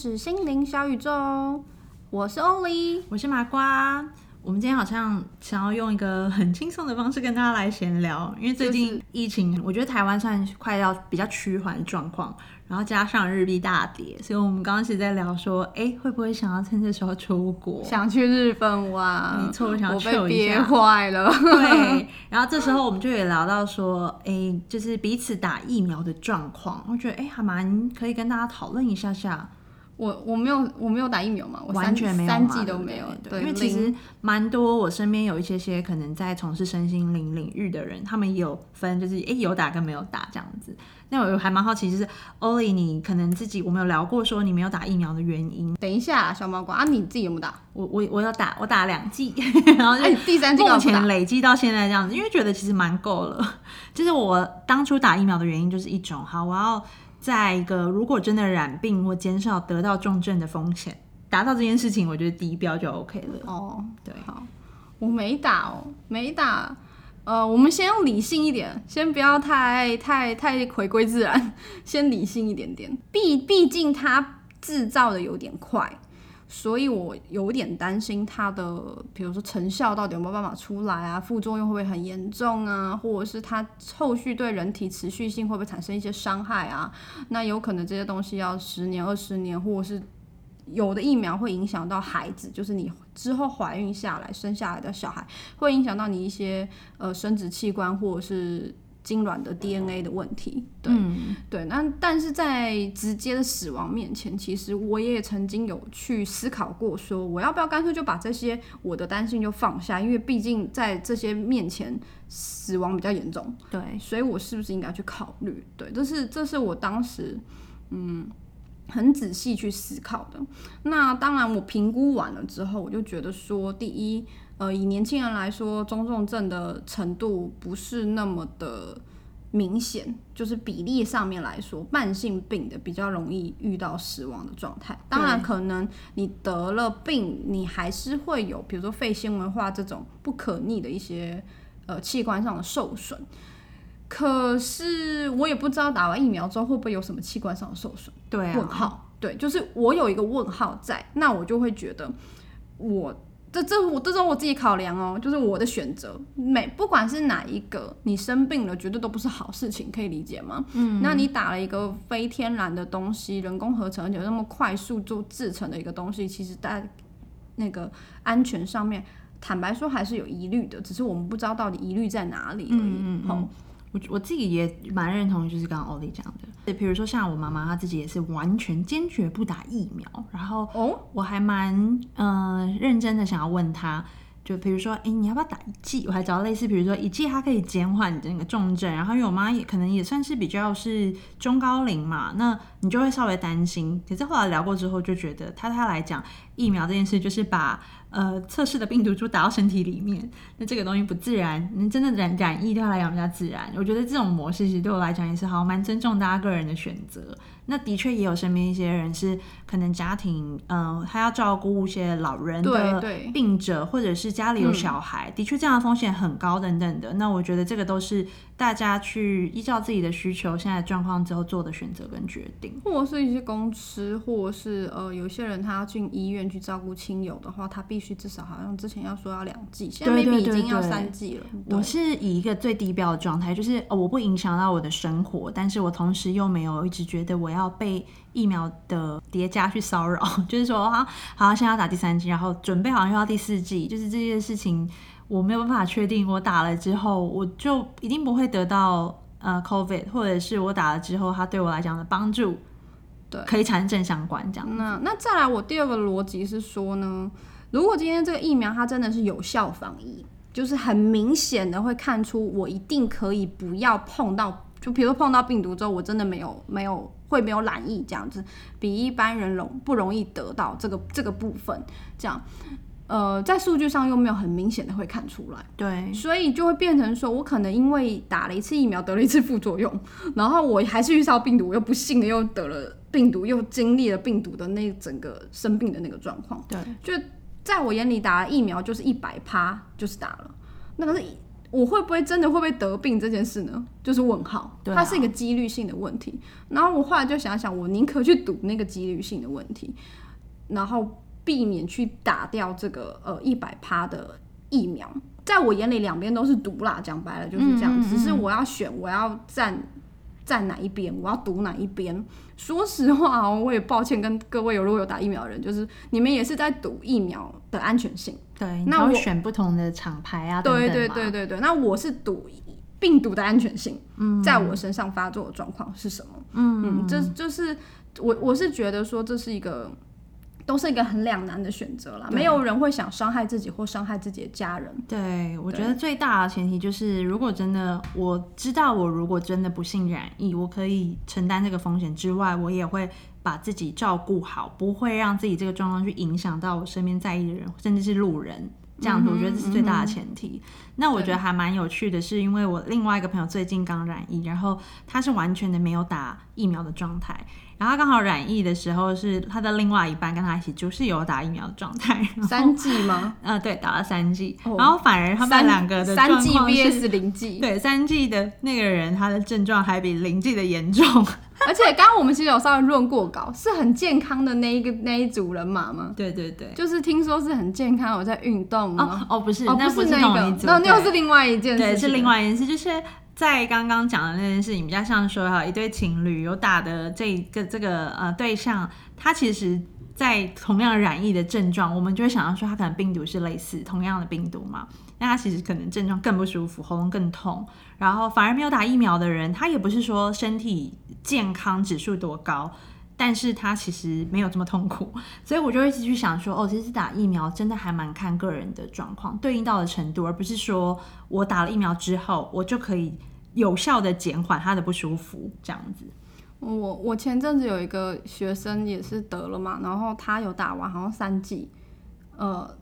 天使心灵小宇宙，我是欧丽。我是麻瓜。我们今天好像想要用一个很轻松的方式跟大家来闲聊，因为最近疫情，我觉得台湾算快要比较趋缓的状况，然后加上日币大跌，所以我们刚刚是在聊说，哎，会不会想要趁这时候出国？想去日本玩？没错，我想我去一被憋下。坏了。对，然后这时候我们就也聊到说，哎，就是彼此打疫苗的状况，我觉得哎还蛮可以跟大家讨论一下下。我我没有我没有打疫苗嘛，我完全没有三剂都没有。对对，因为其实零蛮多我身边有一些些可能在从事身心灵领域的人，他们也有分，就是诶有打跟没有打这样子。那我还蛮好奇，就是欧丽，你可能自己我们有聊过说你没有打疫苗的原因。等一下，小毛瓜啊，你自己有没有打？我我我有打，我打了两剂，然后就哎，第三剂干目前累积到现在这样子，因为觉得其实蛮够了。就是我当初打疫苗的原因就是一种，好，我要在一个如果真的染病或减少得到重症的风险，达到这件事情，我觉得第一标就 OK 了。哦，对，好，我没打哦，没打。呃，我们先用理性一点，先不要太太太回归自然，先理性一点点。毕毕竟它制造的有点快，所以我有点担心它的，比如说成效到底有没有办法出来啊，副作用会不会很严重啊，或者是它后续对人体持续性会不会产生一些伤害啊？那有可能这些东西要十年、二十年，或者是有的疫苗会影响到孩子，就是你之后怀孕下来生下来的小孩，会影响到你一些呃生殖器官或者是精卵的 DNA 的问题。对、嗯，对，那但是在直接的死亡面前，其实我也曾经有去思考过，说我要不要干脆就把这些我的担心就放下，因为毕竟在这些面前死亡比较严重。对，所以我是不是应该去考虑？对，这是这是我当时嗯很仔细去思考的。那当然，我评估完了之后，我就觉得说，第一，呃，以年轻人来说，中重症的程度不是那么的。明显就是比例上面来说，慢性病的比较容易遇到死亡的状态。当然，可能你得了病，你还是会有，比如说肺纤维化这种不可逆的一些呃器官上的受损。可是我也不知道打完疫苗之后会不会有什么器官上的受损。对啊，问号，对，就是我有一个问号在，那我就会觉得我。这这我这是我自己考量哦，就是我的选择，每不管是哪一个，你生病了绝对都不是好事情，可以理解吗？嗯，那你打了一个非天然的东西，人工合成，而且那么快速就制成的一个东西，其实在那个安全上面，坦白说还是有疑虑的，只是我们不知道到底疑虑在哪里而已。嗯嗯吼我我自己也蛮认同，就是刚刚欧丽讲的，比如说像我妈妈，她自己也是完全坚决不打疫苗，然后哦，我还蛮嗯、呃认真的想要问她，就比如说，哎、你要不要打一剂？我还找到类似，比如说一剂它可以减缓你的那个重症，然后因为我妈也可能也算是比较是中高龄嘛，那你就会稍微担心。可是后来聊过之后，就觉得她她来讲疫苗这件事，就是把呃测试的病毒株打到身体里面，那这个东西不自然，你真的染染疫对他来讲比较自然。我觉得这种模式其实对我来讲也是好，蛮尊重大家个人的选择。那的确也有身边一些人是可能家庭，嗯、他要照顾一些老人对的对病者，或者是家里有小孩，的确这样的风险很高等等的。那我觉得这个都是大家去依照自己的需求、现在的状况之后做的选择跟决定。或是一些公司，或是呃，有些人他要进医院去照顾亲友的话，他必须至少好像之前要说要两剂，现在对 maybe 已经要三剂了。我是以一个最低标的状态，就是、哦、我不影响到我的生活，但是我同时又没有一直觉得我要被疫苗的叠加去骚扰，就是说啊，好，现在要打第三剂，然后准备好像又要第四剂，就是这件事情我没有办法确定，我打了之后我就一定不会得到呃 COVID，或者是我打了之后它对我来讲的帮助，对可以产生正相关这样。那那再来，我第二个逻辑是说呢，如果今天这个疫苗它真的是有效防疫，就是很明显的会看出我一定可以不要碰到，就比如说碰到病毒之后，我真的没有没有会没有懒疫这样子，比一般人容不容易得到这个这个部分，这样。呃，在数据上又没有很明显的会看出来，对，所以就会变成说，我可能因为打了一次疫苗得了一次副作用，然后我还是遇到病毒，我又不幸的又得了病毒，又经历了病毒的那整个生病的那个状况。对，就在我眼里，打了疫苗就是一百趴就是打了，那个是我会不会真的会不会得病这件事呢？就是问号，对啊它是一个几率性的问题。然后我后来就想想，我宁可去赌那个几率性的问题，然后避免去打掉这个呃一百趴的疫苗。在我眼里，两边都是毒啦，讲白了就是这样。嗯嗯嗯只是我要选，我要站站哪一边，我要赌哪一边。说实话哦，我也抱歉跟各位有如果有打疫苗的人，就是你们也是在赌疫苗的安全性。对，那我选不同的厂牌啊，等对对对对对，那我是赌病毒的安全性，在我身上发作的状况是什么？嗯嗯，这就是我我是觉得说这是一个。都是一个很两难的选择啦，没有人会想伤害自己或伤害自己的家人。对，我觉得最大的前提就是，如果真的我知道我如果真的不幸染疫，我可以承担这个风险之外，我也会把自己照顾好，不会让自己这个状况去影响到我身边在意的人，甚至是路人。这样子，我觉得这是最大的前提。那我觉得还蛮有趣的，是因为我另外一个朋友最近刚染疫，然后他是完全的没有打疫苗的状态，然后他刚好染疫的时候是他的另外一半跟他一起就是有打疫苗的状态，三剂吗？呃对打了三剂，哦。然后反而他们三两个的三剂 VS 零剂，对三剂的那个人他的症状还比零剂的严重，而且刚刚我们其实有稍微论过稿，是很健康的那一个那一组人马吗？对对对。就是听说是很健康，有在运动哦不是，哦，那是是那个，那那又是另外一件事对，是另外一件事，就是在刚刚讲的那件事情，比较像说哈，一对情侣有打的这个这个呃对象，他其实。在同样染疫的症状，我们就会想到说，他可能病毒是类似同样的病毒嘛，那他其实可能症状更不舒服，喉咙更痛，然后反而没有打疫苗的人，他也不是说身体健康指数多高，但是他其实没有这么痛苦，所以我就会一直去想说，哦，其实打疫苗真的还蛮看个人的状况，对应到的程度，而不是说我打了疫苗之后，我就可以有效的减缓他的不舒服这样子。我我前阵子有一个学生也是得了嘛，然后他有打完好像三剂，呃，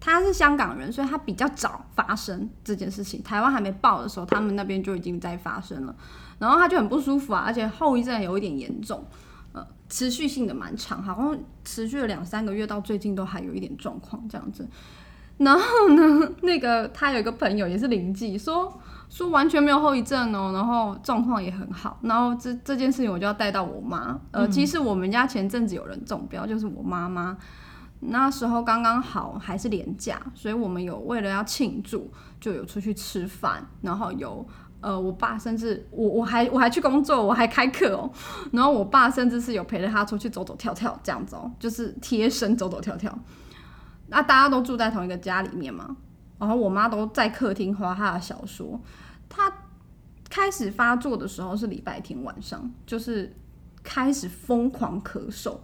他是香港人，所以他比较早发生这件事情。台湾还没报的时候，他们那边就已经在发生了，然后他就很不舒服啊，而且后遗症有一点严重，呃，持续性的蛮长，好像持续了两三个月，到最近都还有一点状况这样子。然后呢，那个他有一个朋友也是零剂，说说完全没有后遗症哦，然后状况也很好。然后这这件事情我就要带到我妈，呃，其实我们家前阵子有人中标，就是我妈妈。那时候刚刚好还是年假，所以我们有为了要庆祝，就有出去吃饭，然后有呃，我爸甚至我我还我还去工作，我还开课哦，然后我爸甚至是有陪着他出去走走跳跳这样子哦，就是贴身走走跳跳。那大家都住在同一个家里面嘛，然后我妈都在客厅划她的小说。她开始发作的时候是礼拜天晚上，就是开始疯狂咳嗽。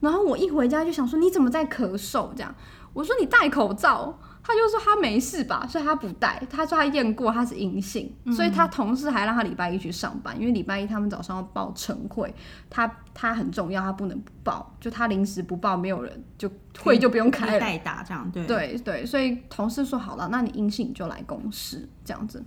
然后我一回家就想说你怎么在咳嗽？这样我说你戴口罩，他就说他没事吧，所以他不带。他说他验过他是阴性，所以他同事还让他礼拜一去上班，因为礼拜一他们早上要报晨会，他他很重要，他不能不报，就他临时不报，没有人就会就不用开了。代打这样对对对，所以同事说好了，那你阴性你就来公司这样子。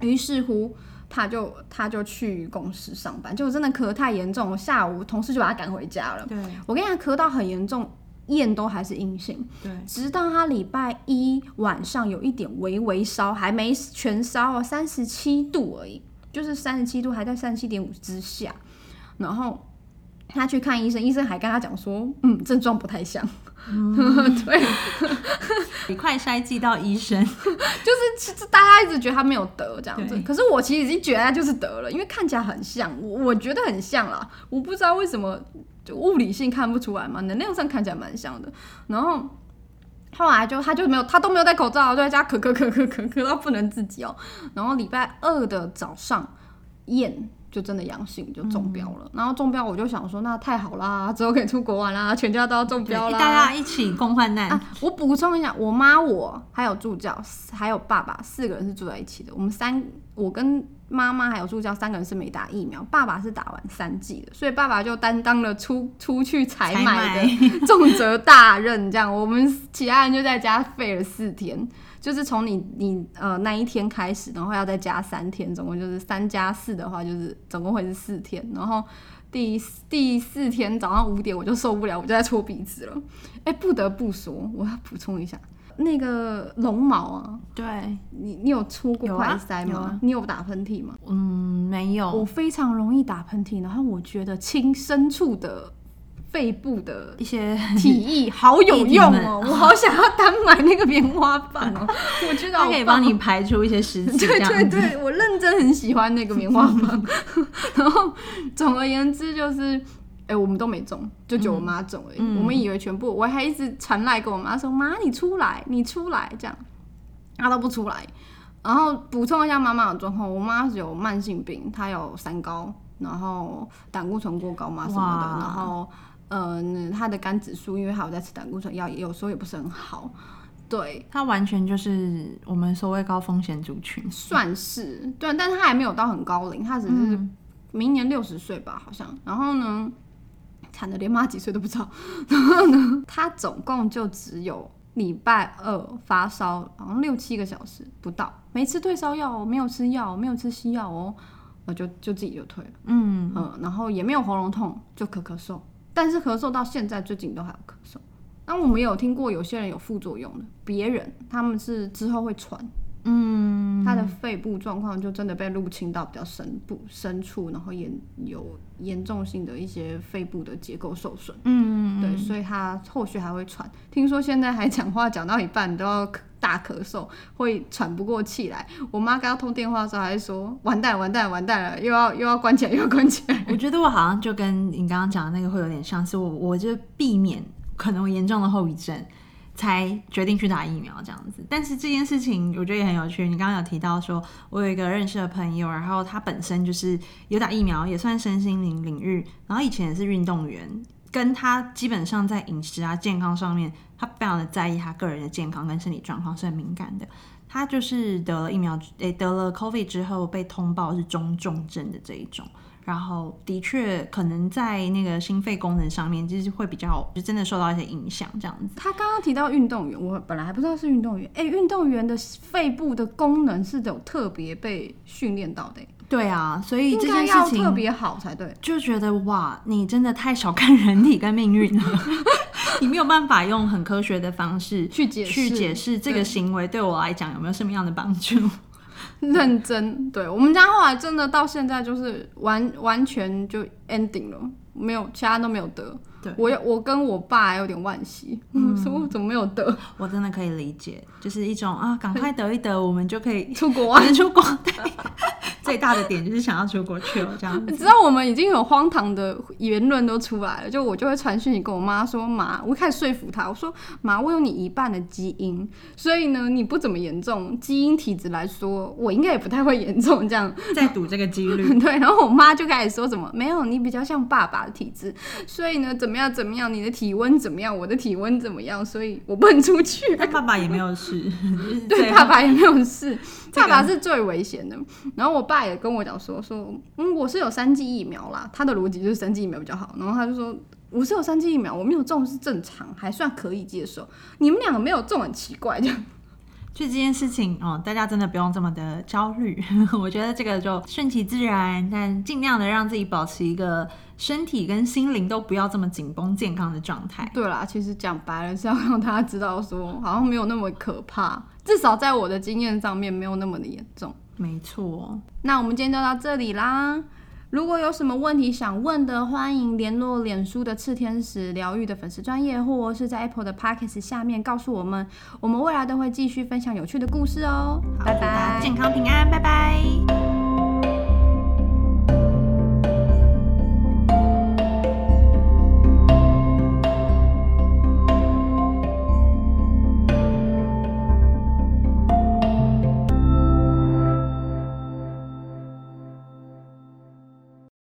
于是乎，他就他就去公司上班，结果真的咳太严重，下午同事就把他赶回家了。对我跟你讲，咳到很严重，验都还是阴性，对。直到他礼拜一晚上有一点微微烧，还没全烧哦，三十七度而已，就是三十七度，还在三十七点五之下，然后。他去看医生，医生还跟他讲说，嗯，症状不太像，对，你快筛寄到医生，就是其实大家一直觉得他没有得这样子，可是我其实已经觉得他就是得了，因为看起来很像，我我觉得很像啦，我不知道为什么就物理性看不出来嘛，能量上看起来蛮像的，然后。后来就他就没有，他都没有戴口罩，就在家咳咳咳咳咳咳到不能自己哦。然后礼拜二的早上验就真的阳性，就中标了。然后中标我就想说，那太好啦，之后可以出国玩啦，全家都要中标啦。大家一起共患难。啊，我补充一下，我妈、我还有助教，还有爸爸，四个人是住在一起的。我们三，我跟妈妈还有助教三个人是没打疫苗，爸爸是打完三剂的，所以爸爸就担当了出出去采买的 重责大任。这样，我们其他人就在家废了四天，就是从你你呃那一天开始，然后要再加三天，总共就是三加四的话，就是总共会是四天，然后。第第四天早上五点我就受不了，我就在搓鼻子了。哎、不得不说，我要补充一下，那个绒毛啊，对，你你有出过快塞吗？有啊你有打喷嚏吗？嗯，没有，我非常容易打喷嚏，然后我觉得亲深处的肺部的一些体液好有用哦，我好想要单买那个棉花棒哦，我觉得好它可以棒帮你排出一些湿气，这对样子。对对，我认真很喜欢那个棉花棒。然后总而言之就是，哎、我们都没中，就只有我妈中而已。嗯我们以为全部，我还一直传来跟我妈说：“妈，你出来，你出来。”这样，她都不出来。然后补充一下妈妈的状况，我妈是有慢性病，她有三高，然后胆固醇过高嘛什么的，然后嗯、她的肝指数因为还有在吃胆固醇药，也有时候也不是很好。对，她完全就是我们所谓高风险族群。算是对，但是他还没有到很高龄，她只是嗯明年六十岁吧，好像。然后呢，惨的连妈几岁都不知道。然后呢，他总共就只有礼拜二发烧，好像六七个小时不到，没吃退烧药哦，没有吃药，没有吃西药哦，我，就就自己就退了。嗯，嗯，然后也没有喉咙痛，就咳咳嗽，但是咳嗽到现在最近都还有咳嗽。那我们有听过有些人有副作用的，别人他们是之后会传。嗯，他的肺部状况就真的被入侵到比较深部深处，然后严有严重性的一些肺部的结构受损。嗯，对，所以他后续还会喘。听说现在还讲话讲到一半都要咳大咳嗽，会喘不过气来。我妈刚刚通电话的时候还说：“完蛋，完蛋，完蛋了，又要又要关起来，又要关起来。我觉得我好像就跟你刚刚讲的那个会有点像是我，我就避免可能有严重的后遗症，才决定去打疫苗这样子。但是这件事情我觉得也很有趣，你刚刚有提到说，我有一个认识的朋友，然后他本身就是有打疫苗，也算身心灵领域，然后以前也是运动员。跟他基本上在饮食啊、健康上面，他非常的在意他个人的健康跟身体状况，是很敏感的。他就是得了疫苗，诶、得了 COVID 之后被通报是中重症的这一种，然后的确可能在那个心肺功能上面，就是会比较就真的受到一些影响这样子。他刚刚提到运动员，我本来还不知道是运动员。哎、运动员的肺部的功能是有特别被训练到的、欸对啊，所以应这件事情别好才对。就觉得哇，你真的太小看人体跟命运了，你没有办法用很科学的方式去解释去解释这个行为对我来讲有没有什么样的帮助。认真，对我们家后来真的到现在就是完完全就 ending 了，没有其他都没有得。对我有我跟我爸还有点惋惜，嗯，说我怎么没有得 我真的可以理解，就是一种啊，赶快得一得，我们就可以出国玩？出国。对，最大的点就是想要出国去了这样子。你知道我们已经有荒唐的言论都出来了，就我就会传讯息跟我妈说，妈，我开始说服她，我说妈，我有你一半的基因，所以呢你不怎么严重，基因体质来说，我应该也不太会严重这样。在赌这个几率。对，然后我妈就开始说什么没有，你比较像爸爸的体质，所以呢怎么样怎么样，你的体温怎么样，我的体温怎么样，所以我不能出去。但爸爸也没有事，对，爸爸也没有事，爸爸是最危险的。然后我爸也跟我讲说说，嗯，我是有三剂疫苗啦，他的逻辑就是三剂疫苗比较好。然后他就说。我是有三剂疫苗，我没有中是正常，还算可以接受。你们两个没有中很奇怪，这样就这件事情哦，大家真的不用这么的焦虑。我觉得这个就顺其自然，但尽量的让自己保持一个身体跟心灵都不要这么紧绷、健康的状态。对啦，其实讲白了是要让大家知道说，好像没有那么可怕，至少在我的经验上面没有那么的严重。没错，那我们今天就到这里啦。如果有什么问题想问的，欢迎联络脸书的赤天使疗愈的粉丝专业，或是在 Apple 的 Podcast 下面告诉我们，我们未来都会继续分享有趣的故事哦。拜拜。健康平安，拜拜。